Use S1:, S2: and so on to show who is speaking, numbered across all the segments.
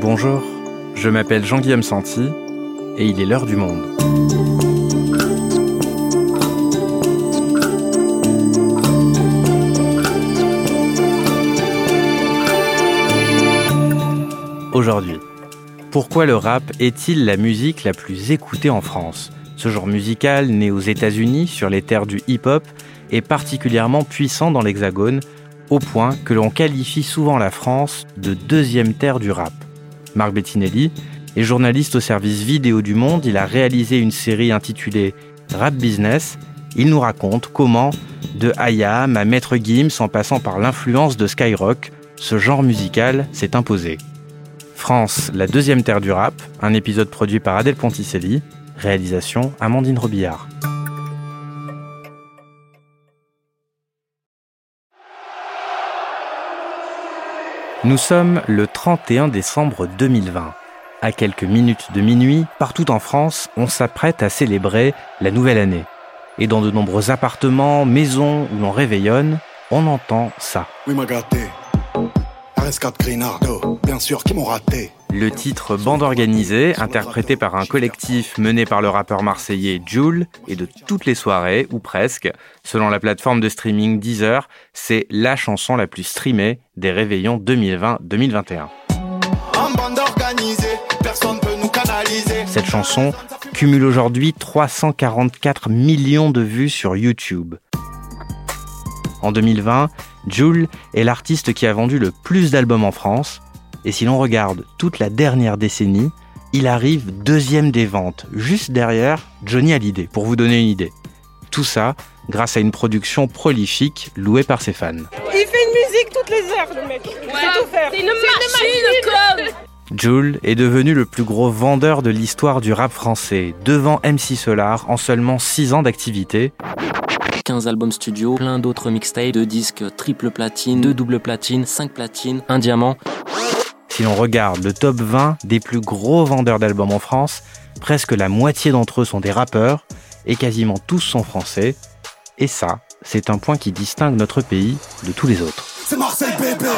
S1: Bonjour, je m'appelle Jean-Guillaume Santi et il est l'heure du monde. Aujourd'hui, pourquoi le rap est-il la musique la plus écoutée en France? Ce genre musical, né aux États-Unis sur les terres du hip-hop, est particulièrement puissant dans l'Hexagone, au point que l'on qualifie souvent la France de deuxième terre du rap. Marc Bettinelli est journaliste au service vidéo du Monde. Il a réalisé une série intitulée Rap Business. Il nous raconte comment, de Hayam à Maître Gims en passant par l'influence de Skyrock, ce genre musical s'est imposé. France, la deuxième terre du rap, un épisode produit par Adèle Ponticelli, réalisation Amandine Robillard. Nous sommes le 31 décembre 2020. À quelques minutes de minuit, partout en France, on s'apprête à célébrer la nouvelle année. Et dans de nombreux appartements, maisons où l'on réveillonne, on entend ça.
S2: Oui, m'a gâté. RS4 Grinardo, bien sûr, qui m'ont raté.
S1: Le titre Bande organisée, interprété par un collectif mené par le rappeur marseillais Joule, et de toutes les soirées, ou presque, selon la plateforme de streaming Deezer, c'est la chanson la plus streamée des réveillons 2020-2021.
S2: En bande organisée, personne peut nous canaliser.
S1: Cette chanson cumule aujourd'hui 344 millions de vues sur YouTube. En 2020, Joule est l'artiste qui a vendu le plus d'albums en France, et si l'on regarde toute la dernière décennie, il arrive deuxième des ventes, juste derrière Johnny Hallyday, pour vous donner une idée. Tout ça grâce à une production prolifique louée par ses fans.
S3: Il fait une musique toutes les heures, le mec. Il sait tout faire.
S4: C'est une machine, comme
S1: Joule est devenu le plus gros vendeur de l'histoire du rap français, devant MC Solar en seulement 6 ans d'activité.
S5: 15 albums studio, plein d'autres mixtapes, deux disques triple platine, deux double platine, 5 platines, un diamant.
S1: Si l'on regarde le top 20 des plus gros vendeurs d'albums en France, presque la moitié d'entre eux sont des rappeurs et quasiment tous sont français. Et ça, c'est un point qui distingue notre pays de tous les autres.
S2: C'est Marseille, bébé.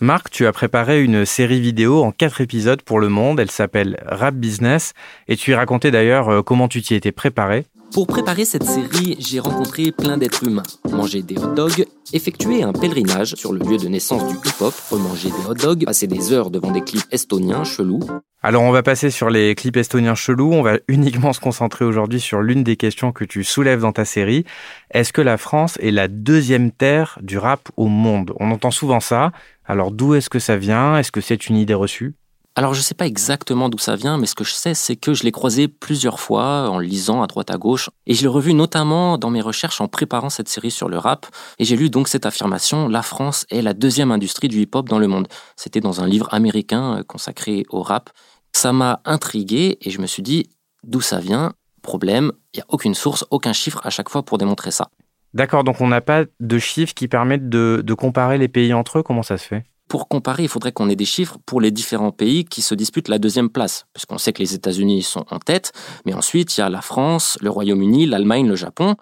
S1: Marc, tu as préparé une série vidéo en quatre épisodes pour Le Monde. Elle s'appelle Rap Business et tu y racontais d'ailleurs euh, comment tu t'y étais préparé.
S5: Pour préparer cette série, j'ai rencontré plein d'êtres humains, mangé des hot dogs, effectué un pèlerinage sur le lieu de naissance du hip-hop, remanger des hot dogs, passer des heures devant des clips estoniens chelous.
S1: Alors on va passer sur les clips estoniens chelous, on va uniquement se concentrer aujourd'hui sur l'une des questions que tu soulèves dans ta série. Est-ce que la France est la deuxième terre du rap au monde? On entend souvent ça, alors d'où est-ce que ça vient? Est-ce que c'est une idée reçue?
S5: Alors je sais pas exactement d'où ça vient, mais ce que je sais, c'est que je l'ai croisé plusieurs fois en lisant à droite à gauche, et je l'ai revu notamment dans mes recherches en préparant cette série sur le rap, et j'ai lu donc cette affirmation, la France est la deuxième industrie du hip-hop dans le monde. C'était dans un livre américain euh, consacré au rap. Ça m'a intrigué, et je me suis dit, d'où ça vient? Problème, il n'y a aucune source, aucun chiffre à chaque fois pour démontrer ça.
S1: D'accord, donc on n'a pas de chiffres qui permettent de, de comparer les pays entre eux, comment ça se fait?
S5: Pour comparer, il faudrait qu'on ait des chiffres pour les différents pays qui se disputent la deuxième place, puisqu'on sait que les États-Unis sont en tête, mais ensuite il y a la France, le Royaume-Uni, l'Allemagne, le Japon.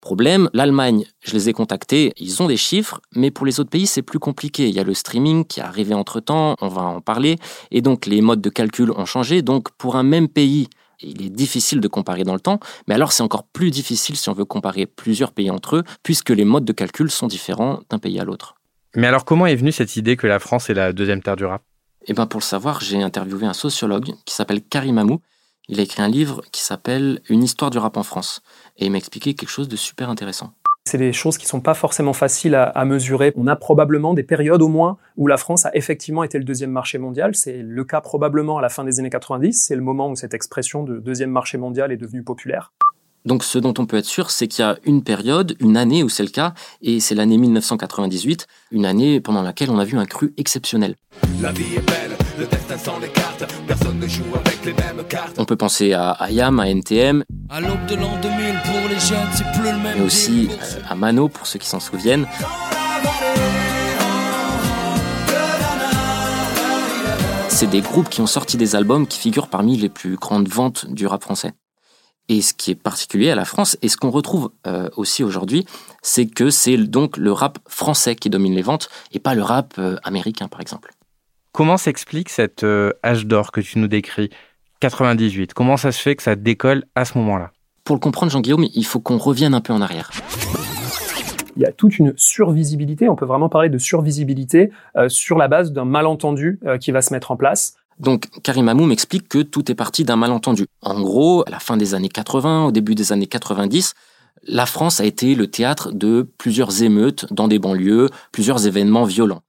S5: Problème, l'Allemagne, je les ai contactés, ils ont des chiffres, mais pour les autres pays, c'est plus compliqué. Il y a le streaming qui est arrivé entre-temps, on va en parler, et donc les modes de calcul ont changé. Donc pour un même pays, il est difficile de comparer dans le temps, mais alors c'est encore plus difficile si on veut comparer plusieurs pays entre eux, puisque les modes de calcul sont différents d'un pays à l'autre.
S1: Mais alors comment est venue cette idée que la France est la deuxième terre du rap?
S5: Et ben pour le savoir, j'ai interviewé un sociologue qui s'appelle Karim Amou. Il a écrit un livre qui s'appelle Une histoire du rap en France, et il m'a expliqué quelque chose de super intéressant.
S6: C'est des choses qui sont pas forcément faciles à, à mesurer. On a probablement des périodes au moins où la France a effectivement été le deuxième marché mondial. C'est le cas probablement à la fin des années 90. C'est le moment où cette expression de deuxième marché mondial est devenue populaire.
S5: Donc ce dont on peut être sûr, c'est qu'il y a une période, une année où c'est le cas, et c'est l'année 1998, une année pendant laquelle on a vu un cru exceptionnel.
S2: La vie est belle, le destin sans les cartes. Personne ne joue avec les mêmes cartes.
S5: On peut penser à IAM, à NTM,
S7: À l'aube de l'an 2000, pour les jeunes, c'est plus le même.
S5: mais aussi euh, à Mano, pour ceux qui s'en souviennent. C'est des groupes qui ont sorti des albums qui figurent parmi les plus grandes ventes du rap français. Et ce qui est particulier à la France, et ce qu'on retrouve euh, aussi aujourd'hui, c'est que c'est donc le rap français qui domine les ventes, et pas le rap euh, américain, par exemple.
S1: Comment s'explique cet euh, âge d'or que tu nous décris 98. Comment ça se fait que ça décolle à ce moment-là?
S5: Pour le comprendre, Jean-Guillaume, il faut qu'on revienne un peu en arrière.
S6: Il y a toute une survisibilité, on peut vraiment parler de survisibilité euh, sur la base d'un malentendu euh, qui va se mettre en place.
S5: Donc Karim Amou m'explique que tout est parti d'un malentendu. En gros, à la fin des années 80, au début des années 90, la France a été le théâtre de plusieurs émeutes dans des banlieues, plusieurs événements violents.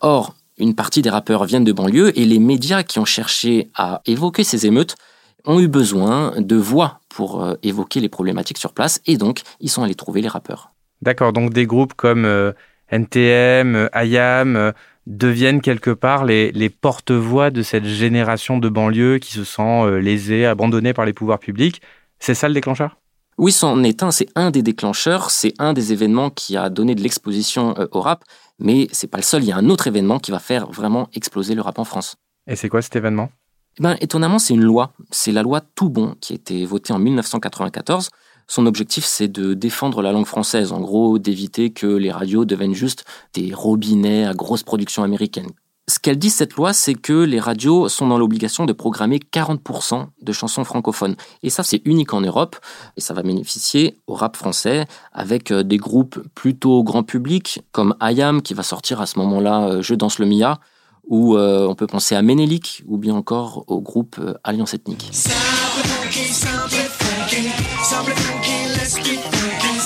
S5: Or, une partie des rappeurs viennent de banlieue et les médias qui ont cherché à évoquer ces émeutes ont eu besoin de voix pour euh, évoquer les problématiques sur place et donc ils sont allés trouver les rappeurs.
S1: D'accord, donc des groupes comme euh, NTM, euh, IAM deviennent quelque part les, les porte-voix de cette génération de banlieue qui se sent lésée, abandonnée par les pouvoirs publics. C'est ça le déclencheur?
S5: Oui, c'en est un, c'est un des déclencheurs, c'est un des événements qui a donné de l'exposition au rap, mais c'est pas le seul, il y a un autre événement qui va faire vraiment exploser le rap en France.
S1: Et c'est quoi cet événement?
S5: Eh ben, étonnamment, c'est une loi. C'est la loi Tout Bon qui a été votée en 1994. Son objectif, c'est de défendre la langue française. En gros, d'éviter que les radios deviennent juste des robinets à grosse production américaine. Ce qu'elle dit, cette loi, c'est que les radios sont dans l'obligation de programmer 40% de chansons francophones. Et ça, c'est unique en Europe. Et ça va bénéficier au rap français avec euh, des groupes plutôt grand public, comme Ayam, qui va sortir à ce moment-là euh, Je danse le Mia, ou euh, on peut penser à Ménélique, ou bien encore au groupe Alliance Ethnique.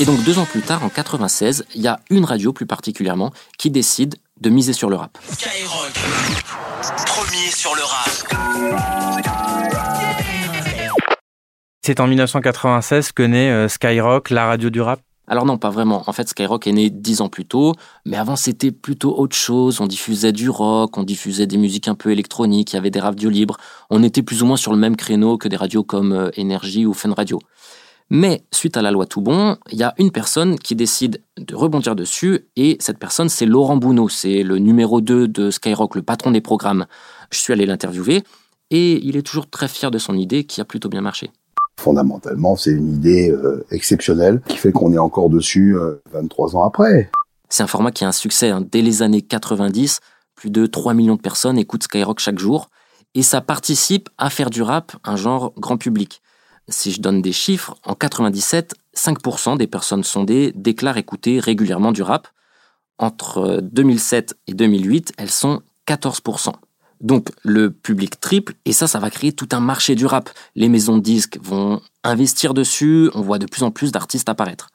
S5: Et donc deux ans plus tard, en 96, il y a une radio plus particulièrement qui décide de miser sur le rap. Skyrock, premier sur le rap.
S1: C'est en 1996 que naît euh, Skyrock, la radio du rap?
S5: Alors non, pas vraiment. En fait, Skyrock est né dix ans plus tôt, mais avant c'était plutôt autre chose. On diffusait du rock, on diffusait des musiques un peu électroniques, il y avait des radios libres. On était plus ou moins sur le même créneau que des radios comme euh, Energy ou Fun Radio. Mais suite à la loi Toubon, il y a une personne qui décide de rebondir dessus, et cette personne, c'est Laurent Bounot, c'est le numéro 2 de Skyrock, le patron des programmes. Je suis allé l'interviewer, et il est toujours très fier de son idée qui a plutôt bien marché.
S8: Fondamentalement, c'est une idée euh, exceptionnelle qui fait qu'on est encore dessus 23 euh, ans après.
S5: C'est un format qui a un succès hein. dès les années 90. Plus de 3 millions de personnes écoutent Skyrock chaque jour. Et ça participe à faire du rap un genre grand public. Si je donne des chiffres, en 97, 5% des personnes sondées déclarent écouter régulièrement du rap. Entre 2007 et 2008, elles sont 14%. Donc le public triple, et ça, ça va créer tout un marché du rap. Les maisons de disques vont investir dessus, on voit de plus en plus d'artistes apparaître.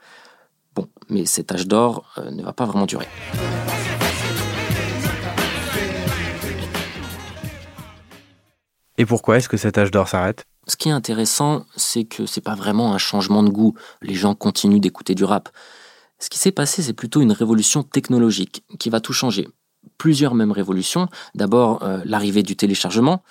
S5: Bon, mais cet âge d'or euh, ne va pas vraiment durer.
S1: Et pourquoi est-ce que cet âge d'or s'arrête?
S5: Ce qui est intéressant, c'est que c'est pas vraiment un changement de goût. Les gens continuent d'écouter du rap. Ce qui s'est passé, c'est plutôt une révolution technologique qui va tout changer. Plusieurs mêmes révolutions. D'abord, euh, l'arrivée du téléchargement,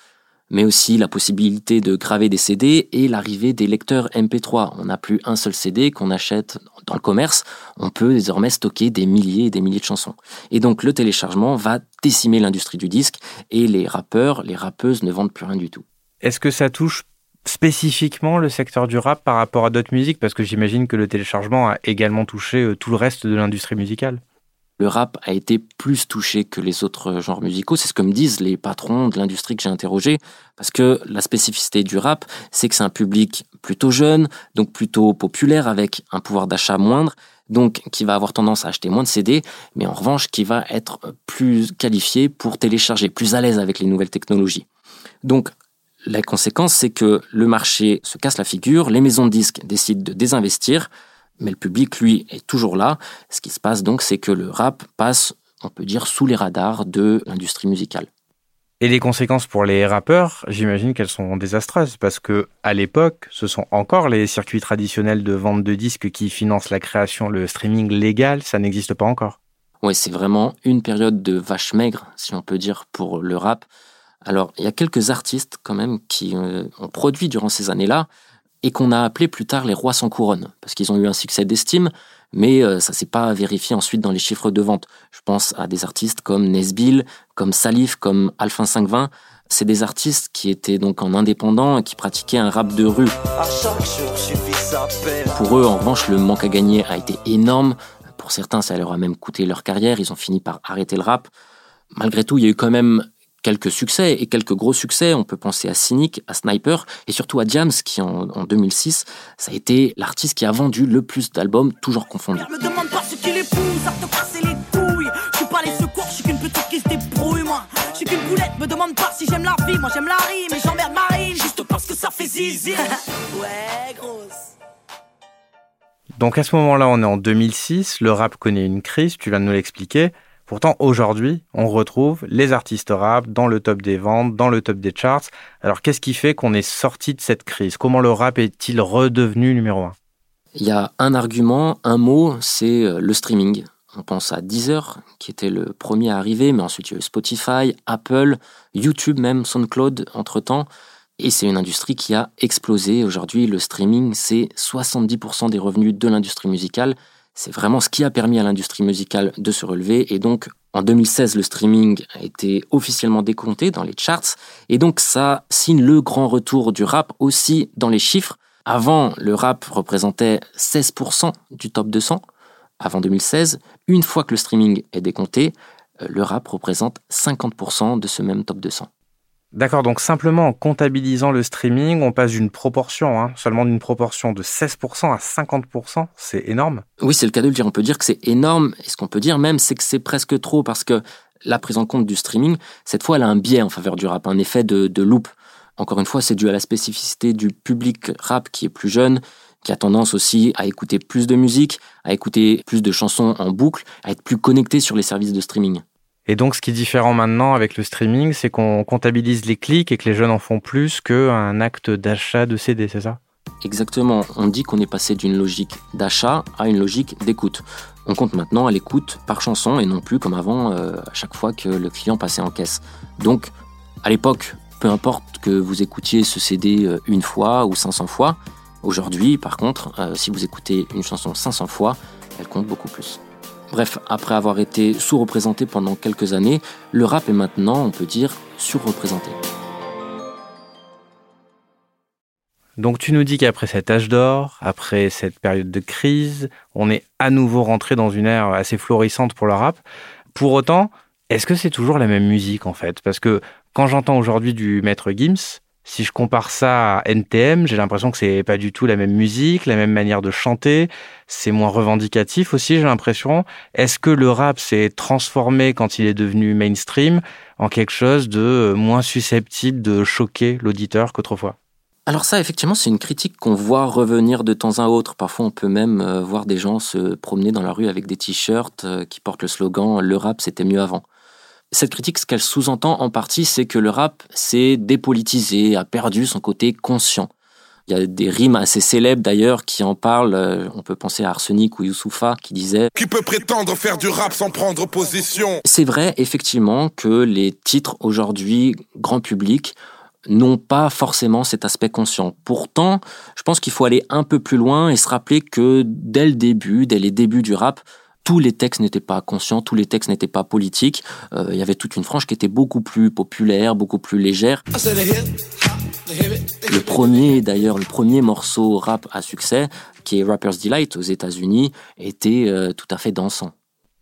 S5: mais aussi la possibilité de graver des CD et l'arrivée des lecteurs MP3. On n'a plus un seul CD qu'on achète dans le commerce, on peut désormais stocker des milliers et des milliers de chansons. Et donc le téléchargement va décimer l'industrie du disque et les rappeurs, les rappeuses ne vendent plus rien du tout.
S1: Est-ce que ça touche spécifiquement le secteur du rap par rapport à d'autres musiques Parce que j'imagine que le téléchargement a également touché euh, tout le reste de l'industrie musicale.
S5: Le rap a été plus touché que les autres genres musicaux. C'est ce que me disent les patrons de l'industrie que j'ai interrogés. Parce que la spécificité du rap, c'est que c'est un public plutôt jeune, donc plutôt populaire, avec un pouvoir d'achat moindre, donc qui va avoir tendance à acheter moins de CD, mais en revanche qui va être plus qualifié pour télécharger, plus à l'aise avec les nouvelles technologies. Donc la conséquence, c'est que le marché se casse la figure, les maisons de disques décident de désinvestir, mais le public, lui, est toujours là. Ce qui se passe donc, c'est que le rap passe, on peut dire, sous les radars de l'industrie musicale.
S1: Et les conséquences pour les rappeurs, j'imagine qu'elles sont désastreuses parce que à l'époque, ce sont encore les circuits traditionnels de vente de disques qui financent la création, le streaming légal, ça n'existe pas encore.
S5: Oui, c'est vraiment une période de vache maigre, si on peut dire, pour le rap. Alors, il y a quelques artistes quand même qui euh, ont produit durant ces années-là et qu'on a appelé plus tard les rois sans couronne, parce qu'ils ont eu un succès d'estime, mais euh, ça s'est pas vérifié ensuite dans les chiffres de vente. Je pense à des artistes comme Nesbill, comme Salif, comme Alphin 520. C'est des artistes qui étaient donc en indépendant et qui pratiquaient un rap de rue. Pour eux, en revanche, le manque à gagner a été énorme. Pour certains, ça leur a même coûté leur carrière. Ils ont fini par arrêter le rap. Malgré tout, il y a eu quand même quelques succès et quelques gros succès. On peut penser à Cynic, à Sniper et surtout à Diams qui en, 2006, ça a été l'artiste qui a vendu le plus d'albums, toujours confondus. Me demande pas si j'aime la vie, moi j'aime la rime et j'emmerde Marine juste parce que ça fait zizi. ouais, grosse.
S1: Donc à ce moment-là, on est en 2006, le rap connaît une crise, tu viens de nous l'expliquer. Pourtant, aujourd'hui, on retrouve les artistes rap dans le top des ventes, dans le top des charts. Alors, qu'est-ce qui fait qu'on est sorti de cette crise? Comment le rap est-il redevenu numéro un?
S5: Il y a un argument, un mot, c'est euh, le streaming. On pense à Deezer, qui était le premier à arriver, mais ensuite il y a eu Spotify, Apple, YouTube même, SoundCloud entre-temps. Et c'est une industrie qui a explosé. Aujourd'hui, le streaming, c'est 70% des revenus de l'industrie musicale. C'est vraiment ce qui a permis à l'industrie musicale de se relever. Et donc, en 2016, le streaming a été officiellement décompté dans les charts. Et donc, ça signe le grand retour du rap aussi dans les chiffres. Avant, le rap représentait 16% du top 200. Avant 2016, une fois que le streaming est décompté, euh, le rap représente 50% de ce même top 200.
S1: D'accord, donc simplement en comptabilisant le streaming, on passe d'une proportion, hein, seulement d'une proportion de 16% à 50%, c'est énorme.
S5: Oui, c'est le cas de le dire. On peut dire que c'est énorme, et ce qu'on peut dire même, c'est que c'est presque trop, parce que la prise en compte du streaming, cette fois, elle a un biais en faveur du rap, un effet de, de loupe. Encore une fois, c'est dû à la spécificité du public rap qui est plus jeune, qui a tendance aussi à écouter plus de musique, à écouter plus de chansons en boucle, à être plus connecté sur les services de streaming.
S1: Et donc, ce qui est différent maintenant avec le streaming, c'est qu'on comptabilise les clics et que les jeunes en font plus qu'un acte d'achat de CD, c'est ça?
S5: Exactement. On dit qu'on est passé d'une logique d'achat à une logique d'écoute. On compte maintenant à l'écoute par chanson et non plus comme avant euh, à chaque fois que le client passait en caisse. Donc, à l'époque, peu importe que vous écoutiez ce CD euh, une fois ou 500 fois, aujourd'hui, par contre, euh, si vous écoutez une chanson 500 fois, elle compte beaucoup plus. Bref, après avoir été sous-représenté pendant quelques années, le rap est maintenant, on peut dire, surreprésenté.
S1: Donc tu nous dis qu'après cet âge d'or, après cette période de crise, on est à nouveau rentré dans une ère assez florissante pour le rap. Pour autant, est-ce que c'est toujours la même musique en fait? Parce que quand j'entends aujourd'hui du maître Gims, si je compare ça à NTM, j'ai l'impression que c'est pas du tout la même musique, la même manière de chanter. C'est moins revendicatif aussi, j'ai l'impression. Est-ce que le rap s'est transformé quand il est devenu mainstream en quelque chose de moins susceptible de choquer l'auditeur qu'autrefois?
S5: Alors ça, effectivement, c'est une critique qu'on voit revenir de temps à autre. Parfois, on peut même euh, voir des gens se promener dans la rue avec des t-shirts euh, qui portent le slogan ⁇ Le rap, c'était mieux avant ⁇ cette critique, ce qu'elle sous-entend en partie, c'est que le rap s'est dépolitisé, a perdu son côté conscient. Il y a des rimes assez célèbres d'ailleurs qui en parlent. Euh, on peut penser à Arsenic ou Youssoufa qui disait
S2: Qui peut prétendre faire du rap sans prendre position?
S5: C'est vrai effectivement que les titres aujourd'hui grand public n'ont pas forcément cet aspect conscient. Pourtant, je pense qu'il faut aller un peu plus loin et se rappeler que dès le début, dès les débuts du rap, tous les textes n'étaient pas conscients, tous les textes n'étaient pas politiques. Euh, il y avait toute une frange qui était beaucoup plus populaire, beaucoup plus légère. Le premier, d'ailleurs, le premier morceau rap à succès, qui est Rapper's Delight aux États-Unis, était euh, tout à fait dansant.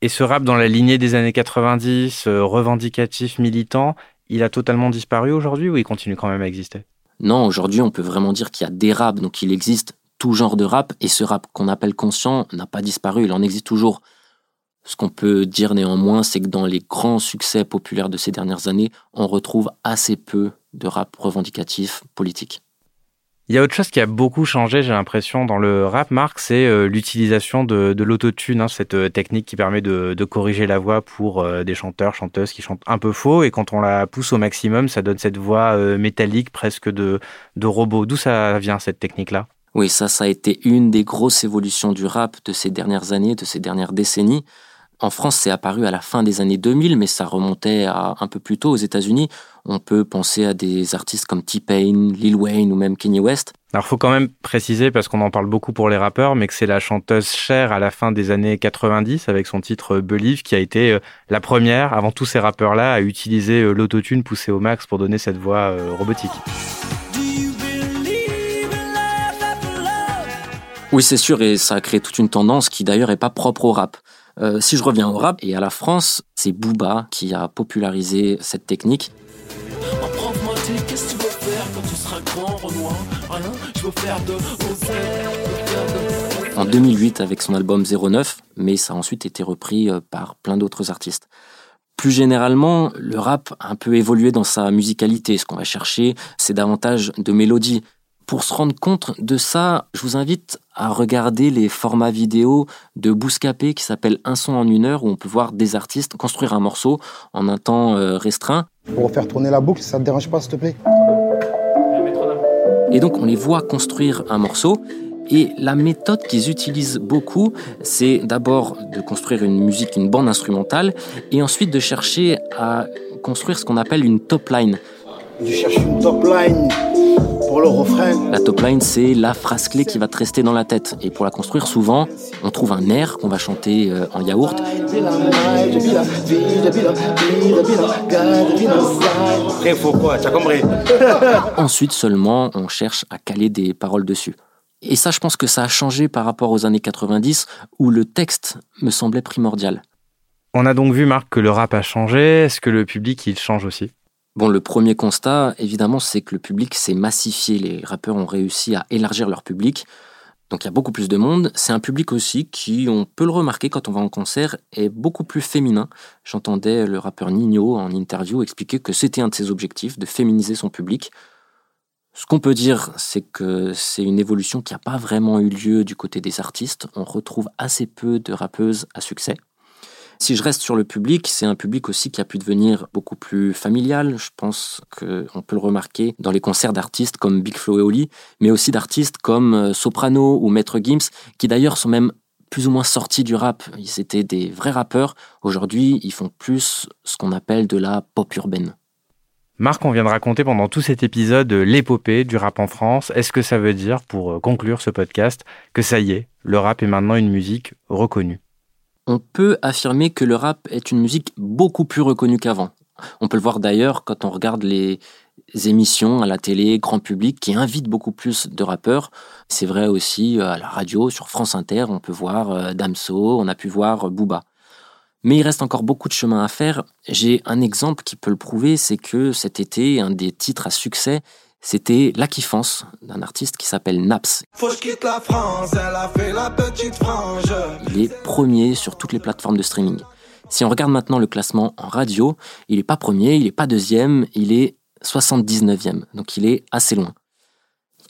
S1: Et ce rap dans la lignée des années 90, euh, revendicatif, militant, il a totalement disparu aujourd'hui ou il continue quand même à exister?
S5: Non, aujourd'hui, on peut vraiment dire qu'il y a des raps, donc il existe tout genre de rap, et ce rap qu'on appelle conscient n'a pas disparu, il en existe toujours. Ce qu'on peut dire néanmoins, c'est que dans les grands succès populaires de ces dernières années, on retrouve assez peu de rap revendicatif politique.
S1: Il y a autre chose qui a beaucoup changé, j'ai l'impression, dans le rap, Marc, c'est euh, l'utilisation de, l'autotune, hein, cette euh, technique qui permet de, corriger la voix pour euh, des chanteurs, chanteuses qui chantent un peu faux, et quand on la pousse au maximum, ça donne cette voix métallique, presque de, de robot. D'où ça vient, cette technique-là?
S5: Oui, ça, ça a été une des grosses évolutions du rap de ces dernières années, de ces dernières décennies. En France, c'est apparu à la fin des années 2000, mais ça remontait à un peu plus tôt aux États-Unis. On peut penser à des artistes comme T-Pain, Lil Wayne ou même Kanye West.
S1: Alors, faut quand même préciser, parce qu'on en parle beaucoup pour les rappeurs, mais que c'est la chanteuse Cher à la fin des années 90 avec son titre Believe qui a été euh, la première, avant tous ces rappeurs-là, à utiliser euh, l'autotune poussé au max pour donner cette voix euh, robotique.
S5: Oui, c'est sûr, et ça a créé toute une tendance qui d'ailleurs n'est pas propre au rap. Euh, si je reviens au rap et à la France, c'est Booba qui a popularisé cette technique. En 2008 avec son album 09, mais ça a ensuite été repris euh, par plein d'autres artistes. Plus généralement, le rap a un peu évolué dans sa musicalité. Ce qu'on va chercher, c'est davantage de mélodies. Pour se rendre compte de ça, je vous invite à regarder les formats vidéo de Bouscapé qui s'appelle Un son en une heure où on peut voir des artistes construire un morceau en un temps euh, restreint.
S9: Pour faire tourner la boucle, ça te dérange pas s'il te plaît?
S5: Et donc on les voit construire un morceau et la méthode qu'ils utilisent beaucoup, c'est d'abord de construire une musique, une bande instrumentale, et ensuite de chercher à construire ce qu'on appelle une top line.
S9: Je cherche une top line.
S5: La top line, c'est la phrase clé qui va te rester dans la tête. Et pour la construire, souvent, on trouve un air qu'on va chanter euh, en yaourt. Ensuite seulement, on cherche à caler des paroles dessus. Et ça, je pense que ça a changé par rapport aux années 90 où le texte me semblait primordial.
S1: On a donc vu, Marc, que le rap a changé. Est-ce que le public, il change aussi?
S5: Bon, le premier constat, évidemment, c'est que le public s'est massifié. Les rappeurs ont réussi à élargir leur public. Donc il y a beaucoup plus de monde. C'est un public aussi qui, on peut le remarquer quand on va en concert, est beaucoup plus féminin. J'entendais le rappeur Nino en interview expliquer que c'était un de ses objectifs, de féminiser son public. Ce qu'on peut dire, c'est que c'est une évolution qui n'a pas vraiment eu lieu du côté des artistes. On retrouve assez peu de rappeuses à succès. Si je reste sur le public, c'est un public aussi qui a pu devenir beaucoup plus familial. Je pense qu'on peut le remarquer dans les concerts d'artistes comme Big Flo et Oli, mais aussi d'artistes comme euh, Soprano ou Maître Gims, qui d'ailleurs sont même plus ou moins sortis du rap. Ils étaient des vrais rappeurs. Aujourd'hui, ils font plus ce qu'on appelle de la pop urbaine.
S1: Marc, on vient de raconter pendant tout cet épisode l'épopée du rap en France. Est-ce que ça veut dire, pour euh, conclure ce podcast, que ça y est, le rap est maintenant une musique reconnue?
S5: On peut affirmer que le rap est une musique beaucoup plus reconnue qu'avant. On peut le voir d'ailleurs quand on regarde les émissions à la télé, grand public, qui invitent beaucoup plus de rappeurs. C'est vrai aussi euh, à la radio, sur France Inter, on peut voir euh, Damso, on a pu voir Booba. Mais il reste encore beaucoup de chemin à faire. J'ai un exemple qui peut le prouver, c'est que cet été, un des titres à succès, c'était La Kiffance d'un artiste qui s'appelle Naps. Il est premier sur toutes les plateformes de streaming. Si on regarde maintenant le classement en radio, il n'est pas premier, il n'est pas deuxième, il est 79e, donc il est assez loin.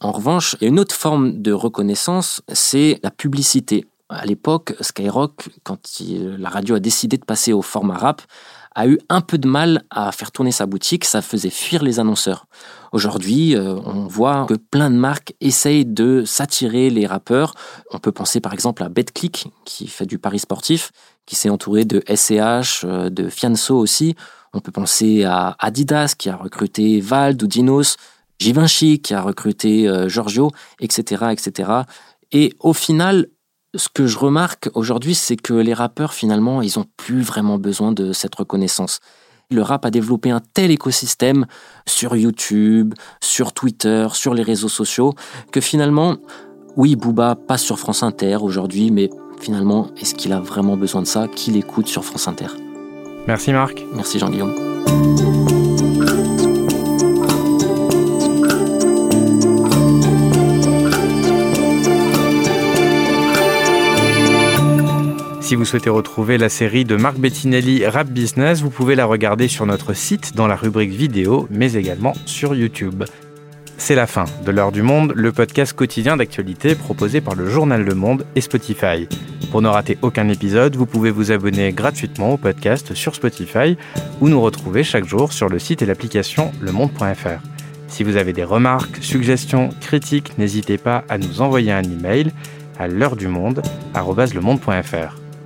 S5: En revanche, il y a une autre forme de reconnaissance, c'est la publicité à l'époque, Skyrock, quand la radio a décidé de passer au format rap, a eu un peu de mal à faire tourner sa boutique, ça faisait fuir les annonceurs. Aujourd'hui, euh, on voit que plein de marques essayent de s'attirer les rappeurs. On peut penser par exemple à BetClick, qui fait du pari sportif, qui s'est entouré de SCH, euh, de Fianso aussi. On peut penser à Adidas, qui a recruté Vald ou Dinos, Givenchy, qui a recruté euh, Giorgio, etc., etc. Et au final, ce que je remarque aujourd'hui, c'est que les rappeurs, finalement, ils n'ont plus vraiment besoin de cette reconnaissance. Le rap a développé un tel écosystème sur YouTube, sur Twitter, sur les réseaux sociaux, que finalement, oui, Booba passe sur France Inter aujourd'hui, mais finalement, est-ce qu'il a vraiment besoin de ça Qu'il écoute sur France Inter?
S1: Merci Marc.
S5: Merci Jean-Guillaume.
S1: Si vous souhaitez retrouver la série de Marc Bettinelli Rap Business, vous pouvez la regarder sur notre site dans la rubrique vidéo, mais également sur YouTube. C'est la fin de l'heure du monde, le podcast quotidien d'actualité proposé par le journal Le Monde et Spotify. Pour ne rater aucun épisode, vous pouvez vous abonner gratuitement au podcast sur Spotify ou nous retrouver chaque jour sur le site et l'application lemonde.fr. Si vous avez des remarques, suggestions, critiques, n'hésitez pas à nous envoyer un email à l'heure du monde